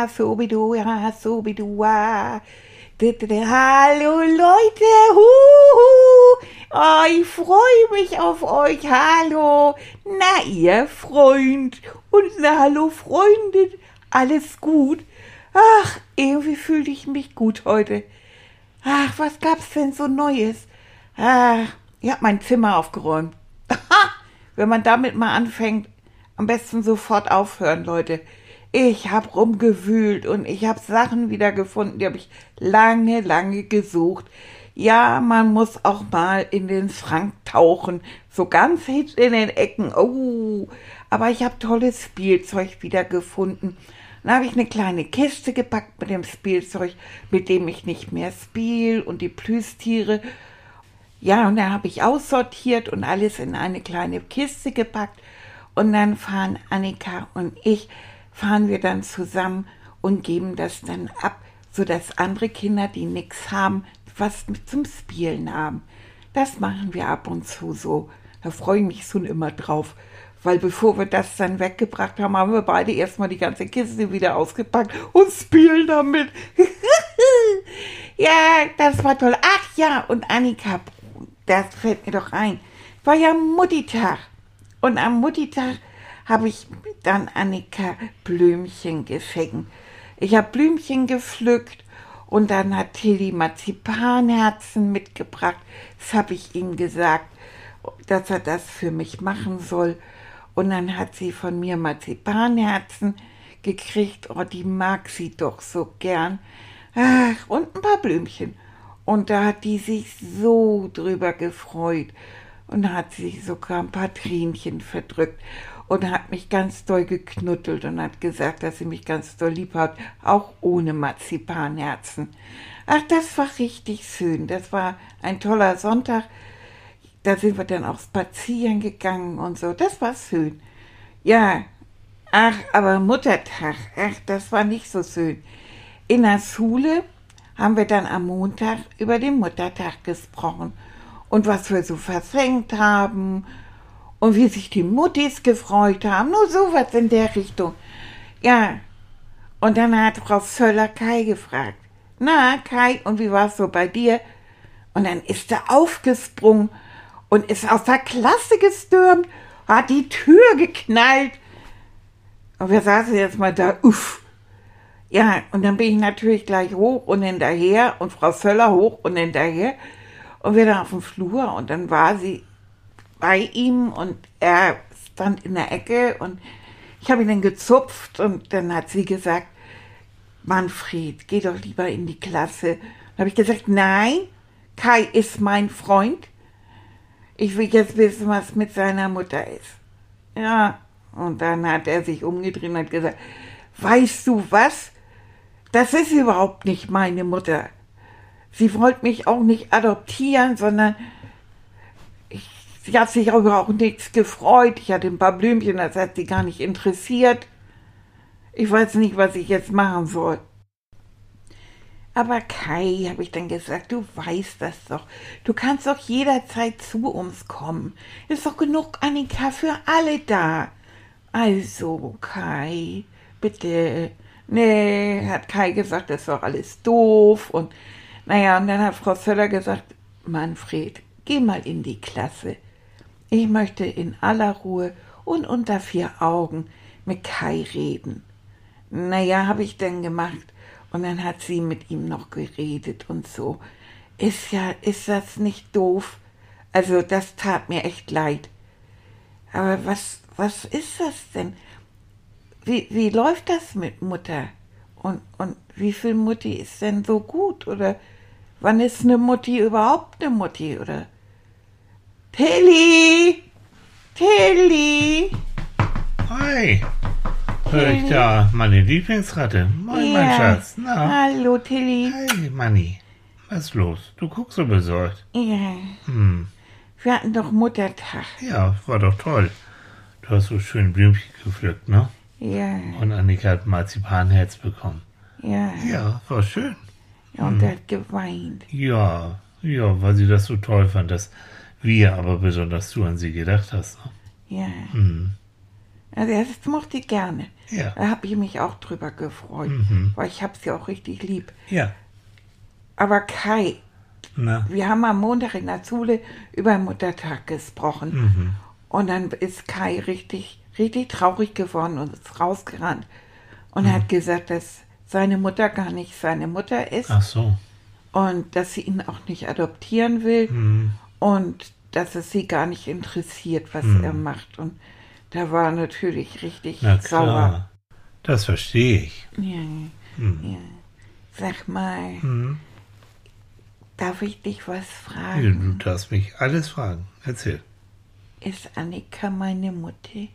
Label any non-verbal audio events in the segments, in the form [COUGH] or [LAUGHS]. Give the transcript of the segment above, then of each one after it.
Da, subidu, ja, subidu, Hallo Leute, huhu. Oh, ich freue mich auf euch. Hallo. Na, ihr Freund. Und na, hallo Freundin. Alles gut? Ach, irgendwie fühle ich mich gut heute. Ach, was gab's denn so Neues? Ach, ich hab mein Zimmer aufgeräumt. [LAUGHS] Wenn man damit mal anfängt, am besten sofort aufhören, Leute. Ich habe rumgewühlt und ich habe Sachen wiedergefunden, die habe ich lange, lange gesucht. Ja, man muss auch mal in den Schrank tauchen, so ganz hinten in den Ecken. Oh, aber ich habe tolles Spielzeug wiedergefunden. Dann habe ich eine kleine Kiste gepackt mit dem Spielzeug, mit dem ich nicht mehr spiele und die Plüstiere. Ja, und dann habe ich aussortiert und alles in eine kleine Kiste gepackt. Und dann fahren Annika und ich fahren wir dann zusammen und geben das dann ab, sodass andere Kinder, die nichts haben, was zum Spielen haben. Das machen wir ab und zu so. Da freue ich mich schon immer drauf. Weil bevor wir das dann weggebracht haben, haben wir beide erstmal die ganze Kiste wieder ausgepackt und spielen damit. [LAUGHS] ja, das war toll. Ach ja, und Annika, das fällt mir doch ein. War ja Muttitag. Und am Muttitag habe ich dann Annika Blümchen geschenkt. Ich habe Blümchen gepflückt und dann hat Tilly Marzipanherzen mitgebracht. Das habe ich ihm gesagt, dass er das für mich machen soll. Und dann hat sie von mir Marzipanherzen gekriegt. Oh, die mag sie doch so gern. Ach, und ein paar Blümchen. Und da hat die sich so drüber gefreut und hat sich sogar ein paar Tränchen verdrückt und hat mich ganz doll geknuddelt und hat gesagt, dass sie mich ganz doll lieb hat, auch ohne Marzipanherzen. Ach, das war richtig schön. Das war ein toller Sonntag. Da sind wir dann auch spazieren gegangen und so. Das war schön. Ja, ach, aber Muttertag, ach, das war nicht so schön. In der Schule haben wir dann am Montag über den Muttertag gesprochen und was wir so versenkt haben und wie sich die Muttis gefreut haben. Nur sowas in der Richtung. Ja. Und dann hat Frau Völler Kai gefragt. Na, Kai, und wie war's so bei dir? Und dann ist er aufgesprungen und ist aus der Klasse gestürmt, hat die Tür geknallt. Und wir saßen jetzt mal da, uff. Ja, und dann bin ich natürlich gleich hoch und hinterher und Frau Völler hoch und hinterher. Und wir dann auf dem Flur und dann war sie bei ihm und er stand in der Ecke und ich habe ihn dann gezupft und dann hat sie gesagt, Manfred, geh doch lieber in die Klasse. Dann habe ich gesagt, nein, Kai ist mein Freund. Ich will jetzt wissen, was mit seiner Mutter ist. Ja, und dann hat er sich umgedreht und hat gesagt, weißt du was? Das ist überhaupt nicht meine Mutter. Sie wollte mich auch nicht adoptieren, sondern Sie hat sich aber auch nichts gefreut. Ich hatte ein paar Blümchen, das hat sie gar nicht interessiert. Ich weiß nicht, was ich jetzt machen soll. Aber Kai, habe ich dann gesagt, du weißt das doch. Du kannst doch jederzeit zu uns kommen. Ist doch genug Annika für alle da. Also, Kai, bitte. Nee, hat Kai gesagt, das ist doch alles doof. Und naja, und dann hat Frau Söller gesagt, Manfred, geh mal in die Klasse. Ich möchte in aller Ruhe und unter vier Augen mit Kai reden. Naja, habe ich denn gemacht. Und dann hat sie mit ihm noch geredet und so. Ist ja, ist das nicht doof? Also, das tat mir echt leid. Aber was, was ist das denn? Wie, wie läuft das mit Mutter? Und, und wie viel Mutti ist denn so gut? Oder wann ist eine Mutti überhaupt eine Mutti? Oder Tilly! Tilly! Hi! höre ich da meine Lieblingsratte. Moin, mein Ja. Schatz. Na, Hallo, Tilly. hey, Manni. Was ist los? Du guckst so besorgt. Ja, Hm, wir hatten doch Muttertag. ja, war doch toll. Du hast so schön Blümchen gepflückt, ne? Ja, Und Annika hat Marzipanherz bekommen. ja. Ja, war schön. ja und er hat geweint. Ja, ja, weil sie das so toll fand, dass wir, aber besonders du an sie gedacht hast. Ne? Ja. Hm. Also das mochte ich gerne. Ja, Da habe ich mich auch drüber gefreut, Mhm. weil ich habe sie auch richtig lieb. ja. Aber Kai, Na, wir haben am Montag in der Schule über Muttertag gesprochen. mhm. Und dann ist Kai richtig, richtig traurig geworden und ist rausgerannt. Und Mhm. hat gesagt, dass seine Mutter gar nicht seine Mutter ist Ach so. und dass sie ihn auch nicht adoptieren will Hm. Und dass es sie gar nicht interessiert, was Mhm. er macht. Und da war natürlich richtig Na sauer. klar. Das verstehe ich. Ja, Hm. ja. Sag mal, Hm. darf ich dich was fragen? du darfst mich alles fragen. Erzähl. Ist Annika meine Mutter?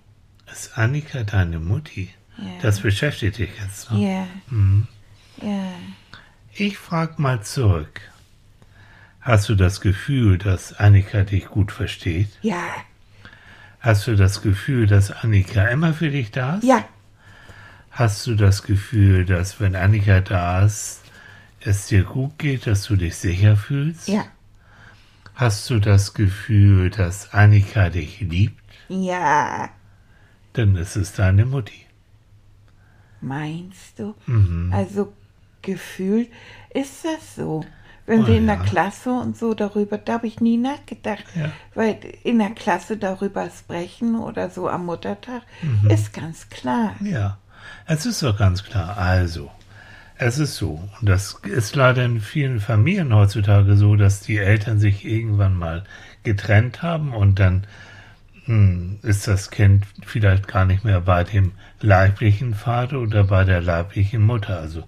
Ist Annika deine Mutti? Ja. Das beschäftigt dich jetzt noch. ja, Hm. ja. Ich frag mal zurück. Hast du das Gefühl, dass Annika dich gut versteht? Ja, Hast du das Gefühl, dass Annika immer für dich da ist? ja, Hast du das Gefühl, dass wenn Annika da ist, es dir gut geht, dass du dich sicher fühlst? ja, Hast du das Gefühl, dass Annika dich liebt? ja. Dann ist es deine Mutti. Meinst du? Mhm. Also gefühlt ist das so. Wenn Oh, wir in der ja. Klasse und so darüber, da habe ich nie nachgedacht, Ja. weil in der Klasse darüber sprechen oder so am Muttertag Mhm. ist ganz klar. Ja, es ist doch ganz klar. Also, es ist so, und das ist leider in vielen Familien heutzutage so, dass die Eltern sich irgendwann mal getrennt haben und dann hm, ist das Kind vielleicht gar nicht mehr bei dem leiblichen Vater oder bei der leiblichen Mutter, also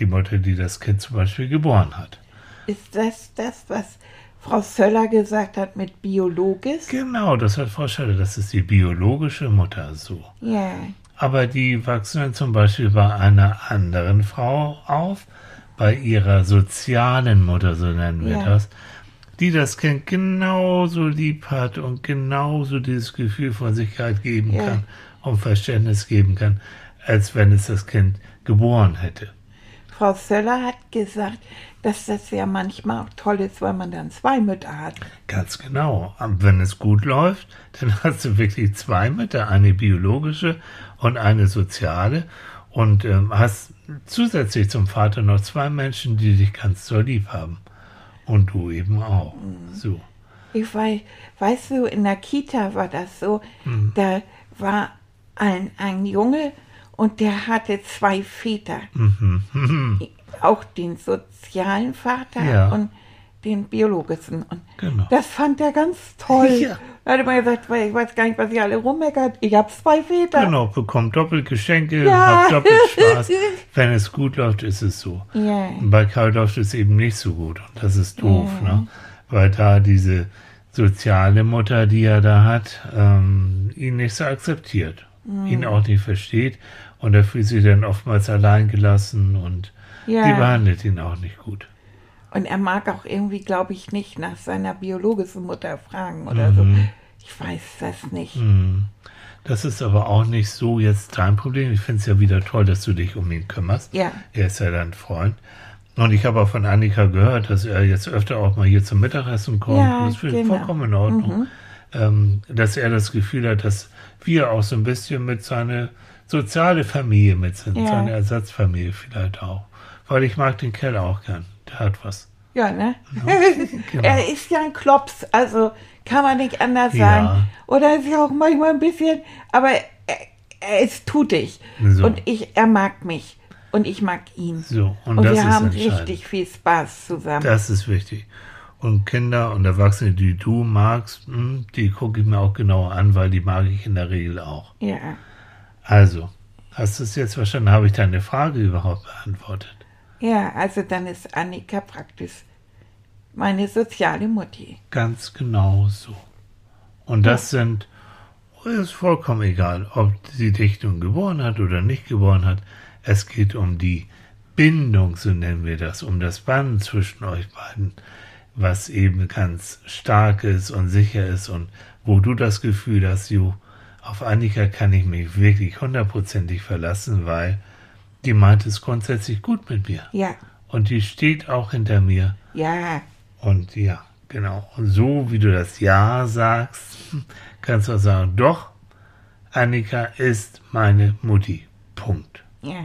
die Mutter, die das Kind zum Beispiel geboren hat. Ist das das, was Frau Söller gesagt hat mit biologisch? Genau, das hat Frau Scheller, das ist die biologische Mutter so. Ja, Aber die wachsen dann zum Beispiel bei einer anderen Frau auf, bei ihrer sozialen Mutter, so nennen wir Ja. das, die das Kind genauso lieb hat und genauso dieses Gefühl von Sicherheit geben Ja. kann und Verständnis geben kann, als wenn es das Kind geboren hätte. Frau Söller hat gesagt, dass das ja manchmal auch toll ist, weil man dann zwei Mütter hat. Ganz genau. Aber wenn es gut läuft, dann [LAUGHS] hast du wirklich zwei Mütter, eine biologische und eine soziale. Und ähm, hast zusätzlich zum Vater noch zwei Menschen, die dich ganz doll lieb haben. Und du eben auch. So. Ich weiß, weißt du, in der Kita war das so, Mhm. da war ein, ein Junge und der hatte zwei Väter. Mhm. [LAUGHS] Auch den sozialen Vater Ja. und den biologischen. Und Genau. das fand er ganz toll. Ja. Da hat er mal gesagt, ich weiß gar nicht, was ihr alle rummeckert. Ich habe zwei Väter. Genau, bekommt doppelt Geschenke, Ja. habt doppelt Spaß. [LAUGHS] Wenn es gut läuft, ist es so. Ja. Bei Karl läuft es eben nicht so gut und das ist doof, Ja. ne? Weil da diese soziale Mutter, die er da hat, ähm, ihn nicht so akzeptiert, Mhm. ihn auch nicht versteht und er fühlt sich dann oftmals allein gelassen und Ja. die behandelt ihn auch nicht gut. Und er mag auch irgendwie, glaube ich, nicht nach seiner biologischen Mutter fragen oder so. Ich weiß das nicht. Mhm. Das ist aber auch nicht so jetzt dein Problem. Ich finde es ja wieder toll, dass du dich um ihn kümmerst. Ja. Er ist ja dein Freund. Und ich habe auch von Annika gehört, dass er jetzt öfter auch mal hier zum Mittagessen kommt. Ja, das finde ich genau. vollkommen in Ordnung. Ähm, dass er das Gefühl hat, dass wir auch so ein bisschen mit seiner soziale Familie mit sind, Ja. seine Ersatzfamilie vielleicht auch. Weil ich mag den Kerl auch gern. Der hat was. Ja, ne? [LAUGHS] genau. er ist ja ein Klops, also kann man nicht anders Ja. sagen. Oder ist ja auch manchmal ein bisschen, aber er, er ist tutig. So. Und ich, er mag mich. Und ich mag ihn. So, und, Und wir haben richtig viel Spaß zusammen. Das ist wichtig. Und Kinder und Erwachsene, die du magst, hm, die gucke ich mir auch genauer an, weil die mag ich in der Regel auch. ja. Also, hast du es jetzt verstanden? Habe ich deine Frage überhaupt beantwortet? Ja, also dann ist Annika praktisch meine soziale Mutti. Ganz genau so. Und das sind ist vollkommen egal, ob sie dich nun geboren hat oder nicht geboren hat. Es geht um die Bindung, so nennen wir das, um das Band zwischen euch beiden, was eben ganz stark ist und sicher ist und wo du das Gefühl hast, jo, auf Annika kann ich mich wirklich hundertprozentig verlassen, weil die meint es grundsätzlich gut mit mir. Ja, Und die steht auch hinter mir. ja, Und ja, genau. Und so wie du das Ja sagst, kannst du auch sagen, doch, Annika ist meine Mutti. Punkt. ja.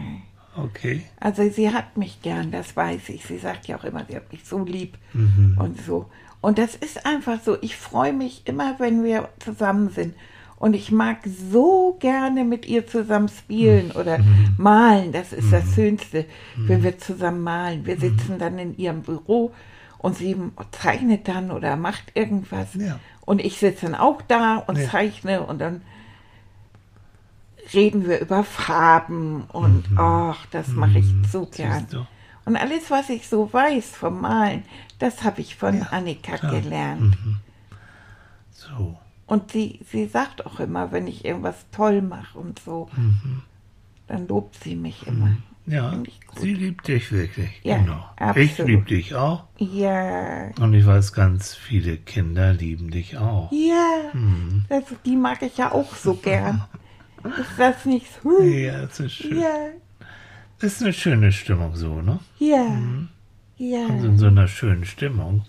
Okay. Also sie hat mich gern, das weiß ich. Sie sagt ja auch immer, sie hat mich so lieb Mhm. und so. Und das ist einfach so. Ich freue mich immer, wenn wir zusammen sind. Und ich mag so gerne mit ihr zusammen spielen oder Mhm. malen. Das ist das Schönste, wenn wir zusammen malen. Wir sitzen dann in ihrem Büro und sie zeichnet dann oder macht irgendwas. Ja. Und ich sitze dann auch da und Ja. zeichne und dann reden wir über Farben und ach, das mache ich so gern. Mhm. Und alles, was ich so weiß vom Malen, das habe ich von Annika klar. Mhm. gelernt. So. Und sie, sie sagt auch immer, wenn ich irgendwas toll mache und so, Mhm. dann lobt sie mich immer. Ja, ich gut. sie liebt dich wirklich. Ja, genau. Ich absolut. liebe dich auch. Ja, Und ich weiß, ganz viele Kinder lieben dich auch. ja, Mhm. das, die mag ich ja auch so gern. [LAUGHS] Ist das nicht so? Ja, das ist schön. Ja, Das ist eine schöne Stimmung so, ne? ja, Und ja, in so einer schönen Stimmung,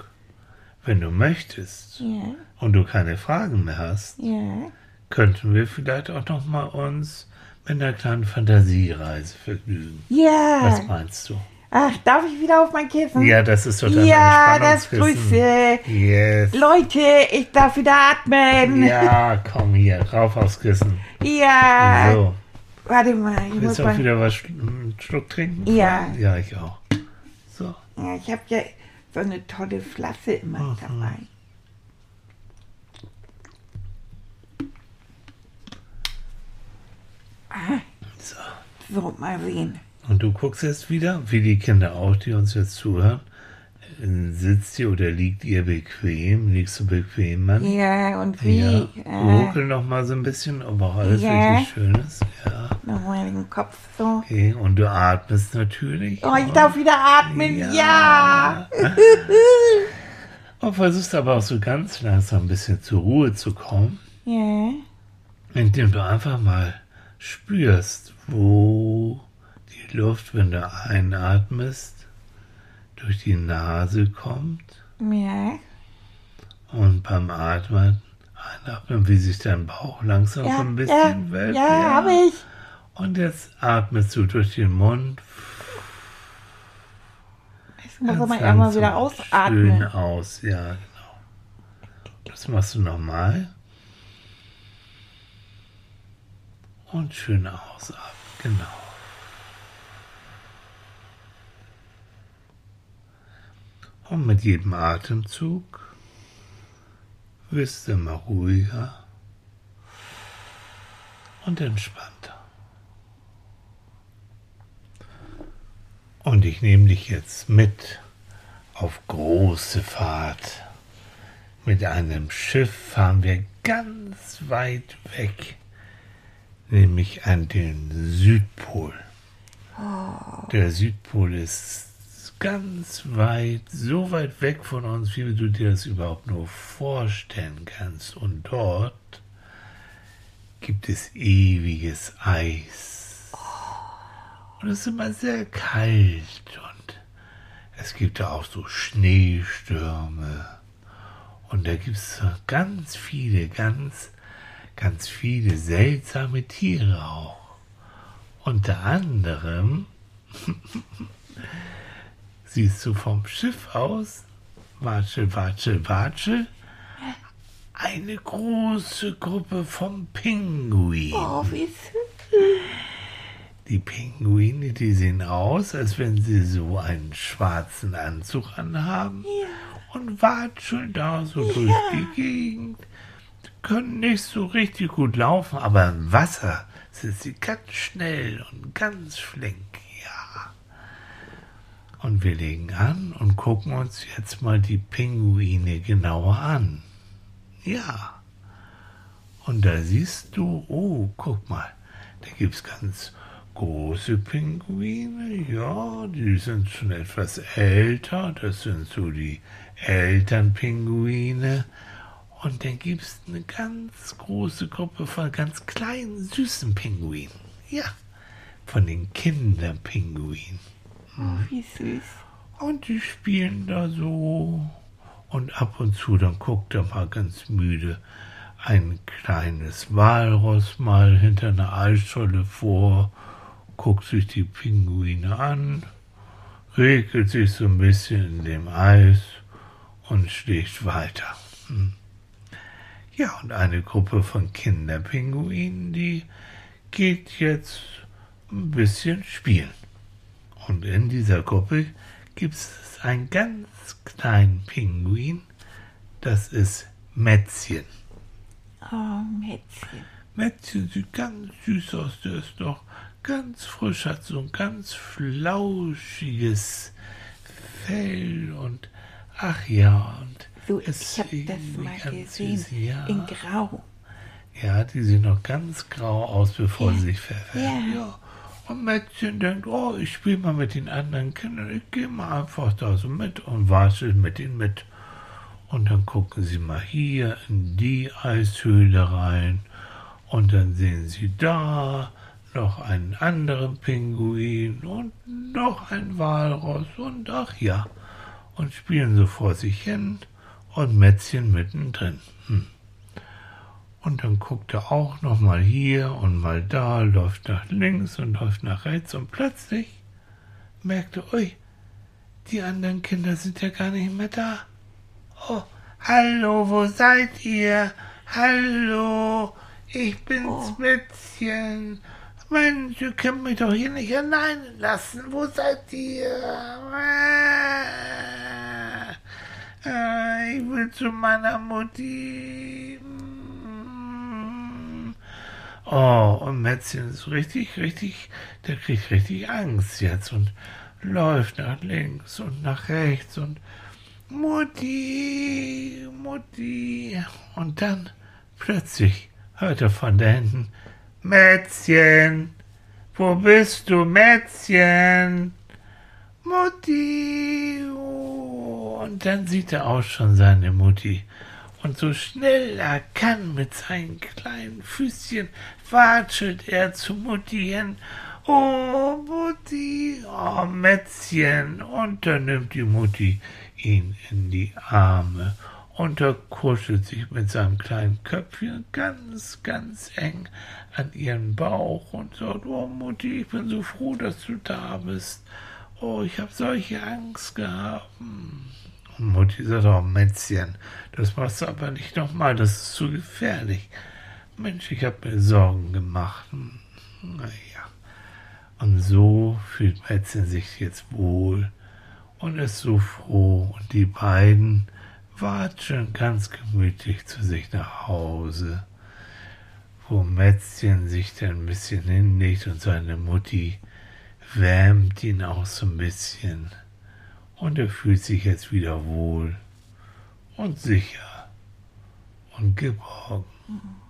wenn du möchtest ja, und du keine Fragen mehr hast, ja. könnten wir vielleicht auch noch mal uns mit einer kleinen Fantasiereise vergnügen. Was Ja. meinst du? Ach, darf ich wieder auf mein Kissen? Ja, das ist total Ja, das. Grüße. Yes. Leute, ich darf wieder atmen. Ja, komm hier, rauf aufs Kissen. Ja. So, Warte mal, ich willst du auch mal. wieder was Schluck trinken? Ja. Ja, ich auch. So, Ja, ich habe ja so eine tolle Flasche immer Mhm. dabei. Ah, so. so, mal sehen. Und du guckst jetzt wieder, wie die Kinder auch, die uns jetzt zuhören. Sitzt ihr oder liegt ihr bequem? Liegst du bequem, Mann? Ja, und wie? Ja. Äh, Ruckel noch mal so ein bisschen, ob auch alles Ja. wirklich schön ist. Ja. Nochmal den Kopf so. Okay, und du atmest natürlich. Oh, ich darf wieder atmen. Ja. [LAUGHS] Und versuchst aber auch so ganz langsam ein bisschen zur Ruhe zu kommen, Ja. indem du einfach mal spürst, wo die Luft, wenn du einatmest, durch die Nase kommt Ja. und beim Atmen einatmen, wie sich dein Bauch langsam so Ja, ein ja, bisschen wölbt. ja, habe ich. Und jetzt atmest du durch den Mund Ich muss aber einmal wieder ausatmen. Schön aus, ja, genau. Das machst du nochmal. Und schön ausatmen, genau. Und mit jedem Atemzug wirst du immer ruhiger und entspannter. Und ich nehme dich jetzt mit auf große Fahrt. Mit einem Schiff fahren wir ganz weit weg, nämlich an den Südpol. Der Südpol ist ganz weit, so weit weg von uns, wie du dir das überhaupt nur vorstellen kannst. Und dort gibt es ewiges Eis. Und es ist immer sehr kalt und es gibt da auch so Schneestürme. Und da gibt es ganz viele, ganz, ganz viele seltsame Tiere auch. Unter anderem [LAUGHS] siehst du vom Schiff aus, watsche, watsche, watsche, eine große Gruppe von Pinguinen. Oh, wie süß. Die Pinguine, die sehen aus, als wenn sie so einen schwarzen Anzug anhaben und watscheln da so durch die Gegend. Die können nicht so richtig gut laufen, aber im Wasser sind sie ganz schnell und ganz flink, ja. Und wir legen an und gucken uns jetzt mal die Pinguine genauer an. Ja. Und da siehst du, oh, guck mal, da gibt es ganz große Pinguine, ja, die sind schon etwas älter, das sind so die Elternpinguine. Und dann gibt es eine ganz große Gruppe von ganz kleinen, süßen Pinguinen. Ja, von den Kinderpinguinen. Oh, wie süß. Und die spielen da so. Und ab und zu, dann guckt er mal ganz müde ein kleines Walross mal hinter einer Eisscholle vor guckt sich die Pinguine an, regelt sich so ein bisschen in dem Eis und schlägt weiter. Hm. Ja, und eine Gruppe von Kinderpinguinen, die geht jetzt ein bisschen spielen. Und in dieser Gruppe gibt es einen ganz kleinen Pinguin, das ist Mätzchen. Oh, Mätzchen. Mätzchen sieht ganz süß aus, der ist doch ganz frisch, hat so ein ganz flauschiges Fell und ach ja, und so, ich habe das mal gesehen, süß, ja. in Grau. Ja, die sehen noch ganz grau aus, bevor ja. sie sich verfärben. Ja. ja. Und Mädchen denkt, oh, ich spiele mal mit den anderen Kindern, ich gehe mal einfach da so mit und watschel mit ihnen mit. Und dann gucken sie mal hier in die Eishöhle rein und dann sehen sie da noch einen anderen Pinguin und noch ein Walross und ach ja, und spielen so vor sich hin und Mätzchen mittendrin. Hm. Und dann guckt er auch noch mal hier und mal da, läuft nach links und läuft nach rechts und plötzlich merkt er, ui, die anderen Kinder sind ja gar nicht mehr da. Oh, hallo, wo seid ihr? Hallo, ich bin's, oh. Mätzchen. Mensch, ihr könnt mich doch hier nicht allein lassen. Wo seid ihr? Äh, ich will zu meiner Mutti. Oh, und Mätzchen ist richtig, richtig, der kriegt richtig Angst jetzt und läuft nach links und nach rechts und Mutti, Mutti. Und dann plötzlich hört er von da hinten, Mätzchen, wo bist du, Mätzchen? Mutti. Und dann sieht er auch schon seine Mutti. Und so schnell er kann mit seinen kleinen Füßchen watschelt er zu Mutti hin. Oh, Mutti, oh, Mätzchen. Und dann nimmt die Mutti ihn in die Arme und er kuschelt sich mit seinem kleinen Köpfchen ganz, ganz eng an ihren Bauch und sagt, oh Mutti, ich bin so froh, dass du da bist. Oh, ich habe solche Angst gehabt. Sagt, oh das machst du aber nicht nochmal, das ist zu gefährlich. Mensch, ich habe mir Sorgen gemacht. Naja. Und so fühlt Mätzchen sich jetzt wohl und ist so froh. Und die beiden watscheln ganz gemütlich zu sich nach Hause, wo Mätzchen sich dann ein bisschen hinlegt und seine Mutti wärmt ihn auch so ein bisschen und er fühlt sich jetzt wieder wohl und sicher und geborgen. Mhm.